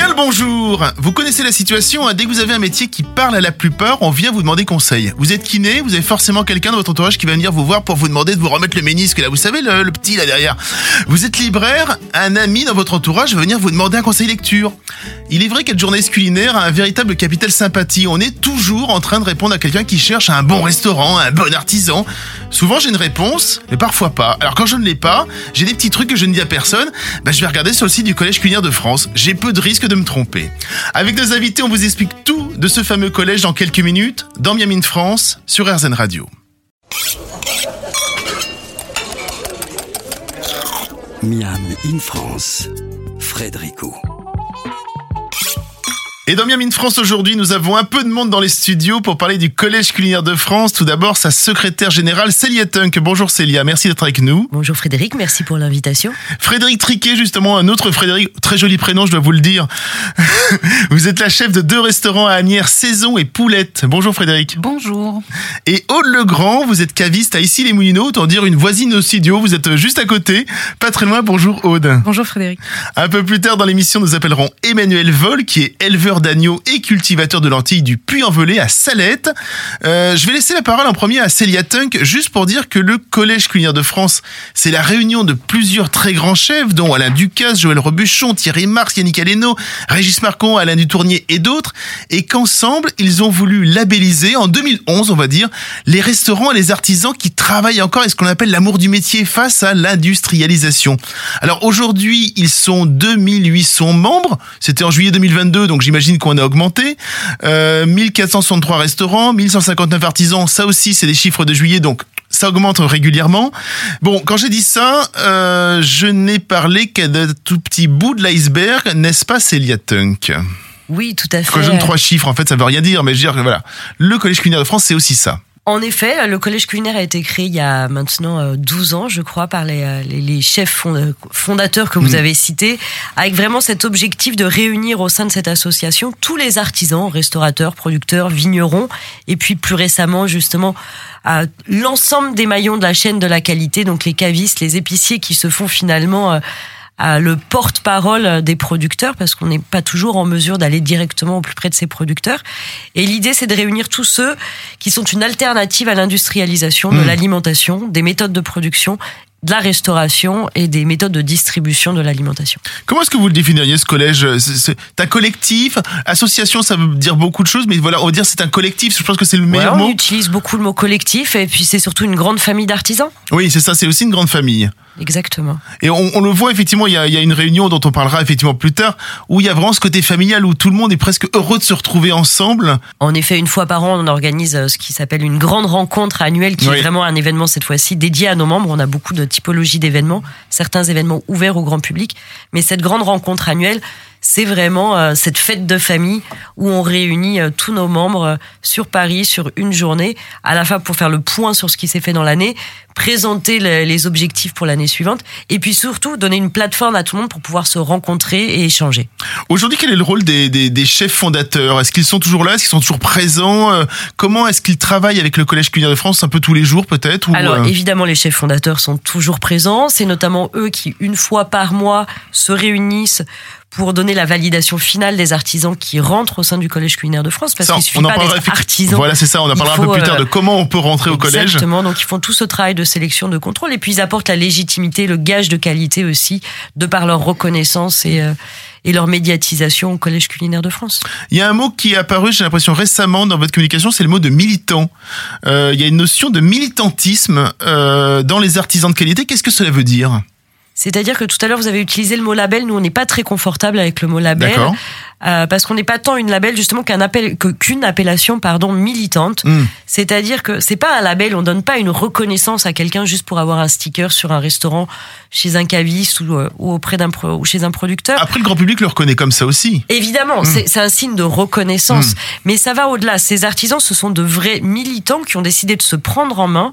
Bien le bonjour Vous connaissez la situation, hein, dès que vous avez un métier qui parle à la plupart, on vient vous demander conseil. Vous êtes kiné, vous avez forcément quelqu'un dans votre entourage qui va venir vous voir pour vous demander de vous remettre le ménisque, là vous savez, le, le petit là derrière. Vous êtes libraire, un ami dans votre entourage va venir vous demander un conseil lecture. Il est vrai qu'être journaliste culinaire a un véritable capital sympathie. On est toujours en train de répondre à quelqu'un qui cherche un bon restaurant, un bon artisan. Souvent j'ai une réponse, mais parfois pas. Alors quand je ne l'ai pas, j'ai des petits trucs que je ne dis à personne, bah, je vais regarder sur le site du Collège culinaire de France. J'ai peu de risques de me tromper. Avec nos invités, on vous explique tout de ce fameux collège dans quelques minutes, dans Miami France, sur RZN Radio. Miam in France, Frédérico. Et dans Miami France aujourd'hui, nous avons un peu de monde dans les studios pour parler du Collège culinaire de France. Tout d'abord, sa secrétaire générale, Célia Tunk. Bonjour Célia, merci d'être avec nous. Bonjour Frédéric, merci pour l'invitation. Frédéric Triquet, justement, un autre Frédéric, très joli prénom, je dois vous le dire. vous êtes la chef de deux restaurants à Agnières, Saison et Poulette. Bonjour Frédéric. Bonjour. Et Aude Legrand, vous êtes caviste à Issy-les-Moulineaux, autant dire une voisine au studio. Vous êtes juste à côté, pas très loin. Bonjour Aude. Bonjour Frédéric. Un peu plus tard dans l'émission, nous appellerons Emmanuel Vol, qui est éleveur d'agneaux et cultivateur de lentilles du Puy-en-Velay à Salette. Euh, je vais laisser la parole en premier à Célia Tunk, juste pour dire que le Collège culinaire de France, c'est la réunion de plusieurs très grands chefs, dont Alain Ducasse, Joël Robuchon, Thierry Marx, Yannick Aleno, Régis Marcon, Alain Dutournier et d'autres, et qu'ensemble, ils ont voulu labelliser, en 2011, on va dire, les restaurants et les artisans qui travaillent encore et ce qu'on appelle l'amour du métier face à l'industrialisation. Alors aujourd'hui, ils sont 2800 membres, c'était en juillet 2022, donc j'imagine qu'on a augmenté. Euh, 1463 restaurants, 1159 artisans, ça aussi c'est des chiffres de juillet, donc ça augmente régulièrement. Bon, quand j'ai dit ça, euh, je n'ai parlé qu'à de tout petits bouts de l'iceberg, n'est-ce pas Célia Tunk? Oui, tout à fait. Quand je donne trois chiffres, en fait, ça veut rien dire, mais je veux dire que voilà, le Collège culinaire de France, c'est aussi ça. En effet, le collège culinaire a été créé il y a maintenant euh, 12 ans, je crois, par les, euh, les, les chefs fond- fondateurs que vous Mm. avez cités, avec vraiment cet objectif de réunir au sein de cette association tous les artisans, restaurateurs, producteurs, vignerons, et puis plus récemment, justement, à l'ensemble des maillons de la chaîne de la qualité, donc les cavistes, les épiciers qui se font finalement euh, le porte-parole des producteurs parce qu'on n'est pas toujours en mesure d'aller directement au plus près de ces producteurs. Et l'idée, c'est de réunir tous ceux qui sont une alternative à l'industrialisation de Mmh. l'alimentation, des méthodes de production, de la restauration et des méthodes de distribution de l'alimentation. Comment est-ce que vous le définiriez ce collège? C'est un collectif? Association, ça veut dire beaucoup de choses, mais voilà, on va dire c'est un collectif. Je pense que c'est le meilleur Ouais, on mot. utilise beaucoup le mot collectif et puis c'est surtout une grande famille d'artisans. Oui, c'est ça. C'est aussi une grande famille. Exactement. Et on, on le voit effectivement, il y, a, il y a une réunion dont on parlera effectivement plus tard, où il y a vraiment ce côté familial, où tout le monde est presque heureux de se retrouver ensemble. En effet, une fois par an, on organise euh, ce qui s'appelle une grande rencontre annuelle, qui Oui. est vraiment un événement cette fois-ci dédié à nos membres. On a beaucoup de typologies d'événements, certains événements ouverts au grand public, mais cette grande rencontre annuelle, c'est vraiment euh, cette fête de famille où on réunit euh, tous nos membres euh, sur Paris sur une journée, à la fois pour faire le point sur ce qui s'est fait dans l'année, présenter le- les objectifs pour l'année suivante, et puis surtout donner une plateforme à tout le monde pour pouvoir se rencontrer et échanger. Aujourd'hui, quel est le rôle des, des, des chefs fondateurs? Est-ce qu'ils sont toujours là? Est-ce qu'ils sont toujours présents? Euh, Comment est-ce qu'ils travaillent avec le Collège culinaire de France Un peu tous les jours peut-être ou, Alors euh, évidemment, les chefs fondateurs sont toujours présents. C'est notamment eux qui, une fois par mois, se réunissent pour donner la validation finale des artisans qui rentrent au sein du Collège culinaire de France. Parce qu'il suffit pas d'être artisan. Voilà, c'est ça. On en parlera un peu plus tard euh, de comment on peut rentrer au collège. Exactement. Donc ils font tout ce travail de sélection, de contrôle, et puis ils apportent la légitimité, le gage de qualité aussi, de par leur reconnaissance et euh, et leur médiatisation au Collège culinaire de France. Il y a un mot qui est apparu, j'ai l'impression récemment dans votre communication, c'est le mot de militant. Euh, il y a une notion de militantisme euh, dans les artisans de qualité. Qu'est-ce que cela veut dire? C'est-à-dire que tout à l'heure, vous avez utilisé le mot label. Nous, on n'est pas très confortable avec le mot label. Euh, parce qu'on n'est pas tant une label justement qu'un appel que- qu'une appellation pardon militante. Hmm. C'est-à-dire que c'est pas un label, on donne pas une reconnaissance à quelqu'un juste pour avoir un sticker sur un restaurant, chez un caviste ou, euh, ou auprès d'un pro- ou chez un producteur. Après, le grand public le reconnaît comme ça aussi. Évidemment, c'est c'est un signe de reconnaissance, mais ça va au-delà. Ces artisans, ce sont de vrais militants qui ont décidé de se prendre en main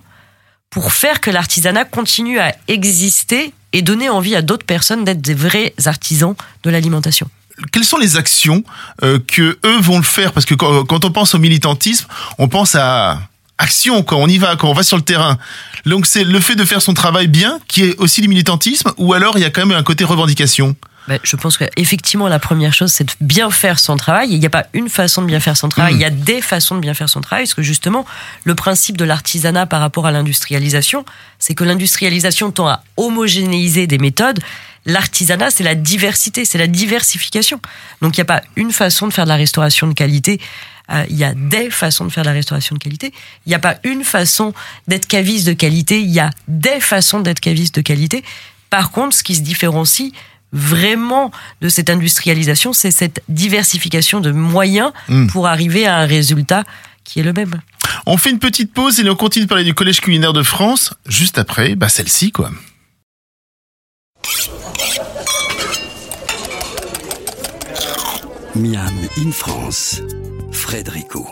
pour faire que l'artisanat continue à exister et donner envie à d'autres personnes d'être des vrais artisans de l'alimentation. quelles sont les actions euh, que eux vont le faire? Parce que quand, quand on pense au militantisme, on pense à action, quand on y va, quand on va sur le terrain. Donc c'est le fait de faire son travail bien qui est aussi du militantisme, ou alors il y a quand même un côté revendication? Ben, je pense qu'effectivement, la première chose, c'est de bien faire son travail. Il n'y a pas une façon de bien faire son travail, Mm. il y a des façons de bien faire son travail. Parce que justement, le principe de l'artisanat par rapport à l'industrialisation, c'est que l'industrialisation tend à homogénéiser des méthodes. L'artisanat, c'est la diversité, c'est la diversification. Donc il n'y a pas une façon de faire de la restauration de qualité. Euh, Il y a des façons de faire de la restauration de qualité. Il n'y a pas une façon d'être caviste de qualité. Il y a des façons d'être caviste de qualité. Par contre, ce qui se différencie vraiment de cette industrialisation, c'est cette diversification de moyens Mm. pour arriver à un résultat qui est le même. On fait une petite pause et on continue de parler du Collège culinaire de France. Juste après, bah celle-ci quoi. Miam in France, Frédérico.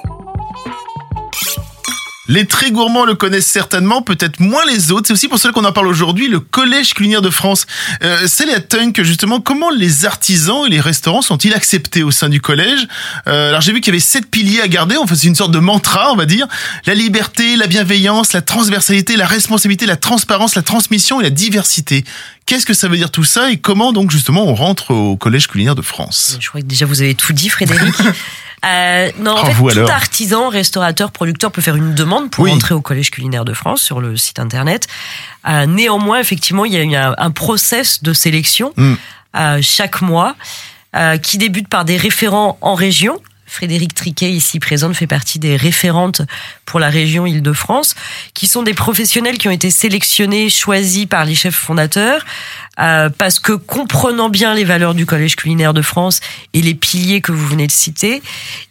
Les très gourmands le connaissent certainement, peut-être moins les autres. C'est aussi pour cela qu'on en parle aujourd'hui, le Collège culinaire de France. Euh, Célia Tunk, justement, comment les artisans et les restaurants sont-ils acceptés au sein du collège Euh, Alors j'ai vu qu'il y avait sept piliers à garder, enfin c'est une sorte de mantra, on va dire. La liberté, la bienveillance, la transversalité, la responsabilité, la transparence, la transmission et la diversité. Qu'est-ce que ça veut dire tout ça et comment donc justement on rentre au Collège culinaire de France? Je crois que déjà vous avez tout dit, Frédéric. Euh, non, en Oh, fait, tout alors artisan, restaurateur, producteur peut faire une demande pour Oui. entrer au Collège culinaire de France sur le site internet. Euh, néanmoins, effectivement, il y a un, un process de sélection Mm. euh, chaque mois qui débute par des référents en région. Frédéric Triquet, ici présente, fait partie des référentes pour la région Île-de-France, qui sont des professionnels qui ont été sélectionnés, choisis par les chefs fondateurs, euh, parce que comprenant bien les valeurs du Collège culinaire de France et les piliers que vous venez de citer,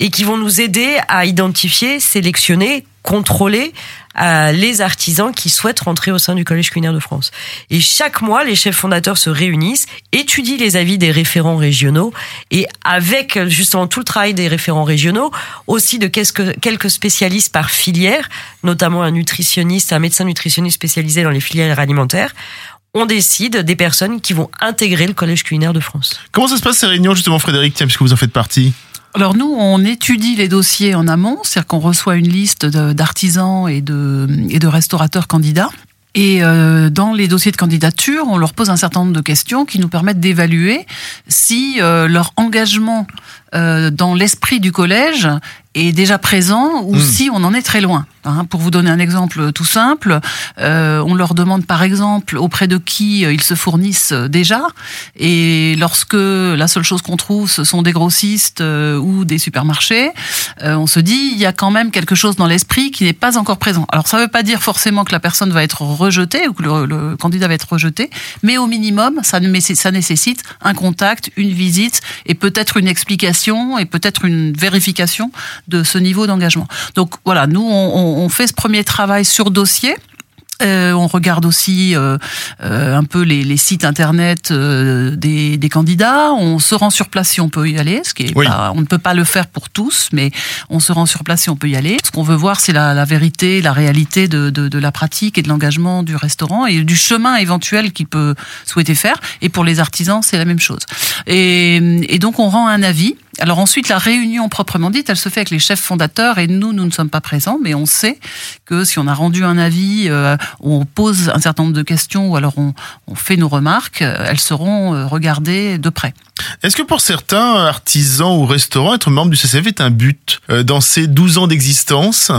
et qui vont nous aider à identifier, sélectionner, contrôler euh, les artisans qui souhaitent rentrer au sein du Collège culinaire de France. Et chaque mois, les chefs fondateurs se réunissent, étudient les avis des référents régionaux, et avec justement tout le travail des référents régionaux, aussi de quelques spécialistes par filière, notamment un nutritionniste, un médecin nutritionniste spécialisé dans les filières alimentaires, on décide des personnes qui vont intégrer le Collège culinaire de France. Comment ça se passe ces réunions justement Frédéric, tiens, puisque vous en faites partie Alors nous, on étudie les dossiers en amont, c'est-à-dire qu'on reçoit une liste d'artisans et de, et de restaurateurs candidats. Et euh, dans les dossiers de candidature, on leur pose un certain nombre de questions qui nous permettent d'évaluer si euh, leur engagement euh, dans l'esprit du collège est déjà présent ou Mm. si on en est très loin. Hein, pour vous donner un exemple tout simple, euh, on leur demande par exemple auprès de qui euh, ils se fournissent euh, déjà. Et lorsque la seule chose qu'on trouve, ce sont des grossistes euh, ou des supermarchés, euh, on se dit il y a quand même quelque chose dans l'esprit qui n'est pas encore présent. Alors ça ne veut pas dire forcément que la personne va être rejetée ou que le, le candidat va être rejeté, mais au minimum, ça, ça nécessite un contact, une visite et peut-être une explication et peut-être une vérification de ce niveau d'engagement. Donc voilà, nous on, fait ce premier travail sur dossier. Euh, on regarde aussi euh, euh, un peu les, les sites internet des, des candidats. On se rend sur place si on peut y aller, ce qui est Oui. pas- on ne peut pas le faire pour tous, mais on se rend sur place si on peut y aller. Ce qu'on veut voir, c'est la, la vérité, la réalité de, de, de la pratique et de l'engagement du restaurant et du chemin éventuel qu'il peut souhaiter faire. Et pour les artisans, c'est la même chose. Et, et donc on rend un avis. Alors ensuite, la réunion proprement dite, elle se fait avec les chefs fondateurs et nous, nous ne sommes pas présents, mais on sait que si on a rendu un avis, euh, on pose un certain nombre de questions ou alors on, on fait nos remarques, euh, elles seront euh, regardées de près. Est-ce que pour certains artisans ou restaurants, être membre du CCF est un but euh, dans ces 12 ans d'existence?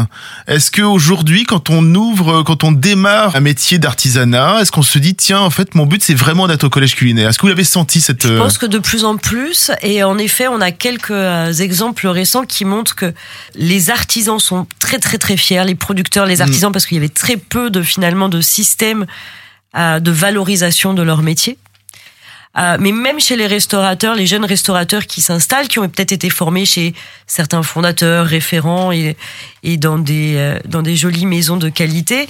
Est-ce que aujourd'hui, quand on ouvre, quand on démarre un métier d'artisanat, est-ce qu'on se dit tiens, en fait, mon but c'est vraiment d'être au collège culinaire? Est-ce que vous l'avez senti cette Je pense que de plus en plus, et en effet, on a quelques euh, exemples récents qui montrent que les artisans sont très très très fiers, les producteurs, les artisans, parce qu'il y avait très peu de finalement de systèmes euh, de valorisation de leur métier. Euh, mais même chez les restaurateurs, les jeunes restaurateurs qui s'installent, qui ont peut-être été formés chez certains fondateurs, référents et, et dans des euh, dans des jolies maisons de qualité,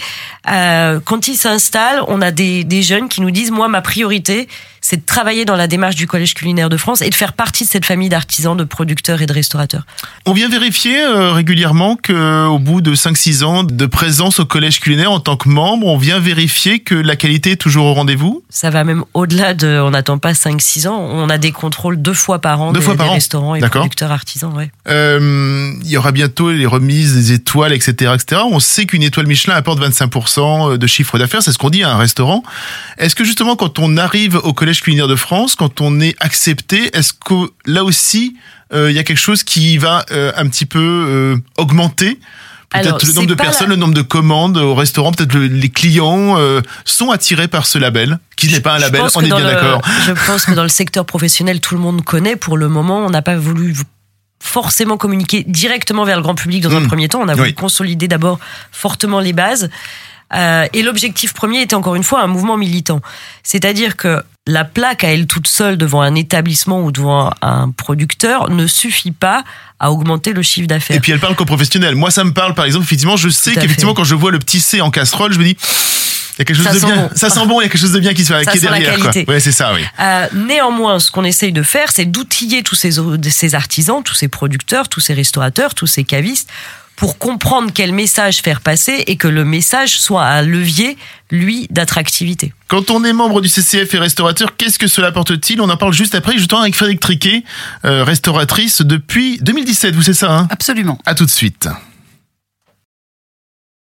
euh, quand ils s'installent, on a des, des jeunes qui nous disent moi ma priorité c'est de travailler dans la démarche du Collège culinaire de France et de faire partie de cette famille d'artisans, de producteurs et de restaurateurs. On vient vérifier euh, régulièrement que au bout de 5-6 ans de présence au collège culinaire en tant que membre, on vient vérifier que la qualité est toujours au rendez-vous? Ça va même au-delà de on attend dans pas 5-6 ans, on a des contrôles deux fois par an Deux des, fois par des an. restaurants et producteurs artisans. Ouais. Euh, il y aura bientôt les remises des étoiles, etc., etc. On sait qu'une étoile Michelin apporte 25% de chiffre d'affaires, c'est ce qu'on dit à un restaurant. Est-ce que justement, quand on arrive au Collège culinaire de France, quand on est accepté, est-ce que là aussi, euh, il y a quelque chose qui va euh, un petit peu euh, augmenter? Peut-être le nombre de personnes, la- le nombre de commandes au restaurant, peut-être le- les clients euh, sont attirés par ce label, qui n'est pas un label, on est bien d'accord. Je pense que dans le secteur professionnel, tout le monde connaît. Pour le moment, on n'a pas voulu forcément communiquer directement vers le grand public dans un Mm. premier temps. On a voulu Oui. consolider d'abord fortement les bases. Euh, et l'objectif premier était encore une fois un mouvement militant. C'est-à-dire que la plaque à elle toute seule devant un établissement ou devant un producteur ne suffit pas à augmenter le chiffre d'affaires. Et puis elle parle qu'aux professionnels. Moi, ça me parle, par exemple, effectivement, je sais qu'effectivement, quand je vois le petit C en casserole, je me dis, il y a quelque chose Ça de bien. bon. Ça sent bon, il y a quelque chose de bien qui, se fait, Ça qui est derrière. Quoi. qualité. Ouais, c'est ça, oui. Euh, néanmoins, ce qu'on essaye de faire, c'est d'outiller tous ces artisans, tous ces producteurs, tous ces restaurateurs, tous ces cavistes, pour comprendre quel message faire passer et que le message soit un levier, lui, d'attractivité. Quand on est membre du CCF et restaurateur, qu'est-ce que cela apporte-t-il? On en parle juste après, justement, avec Frédéric Triquet, euh, restauratrice depuis 2017, vous c'est ça, hein? Absolument. À tout de suite.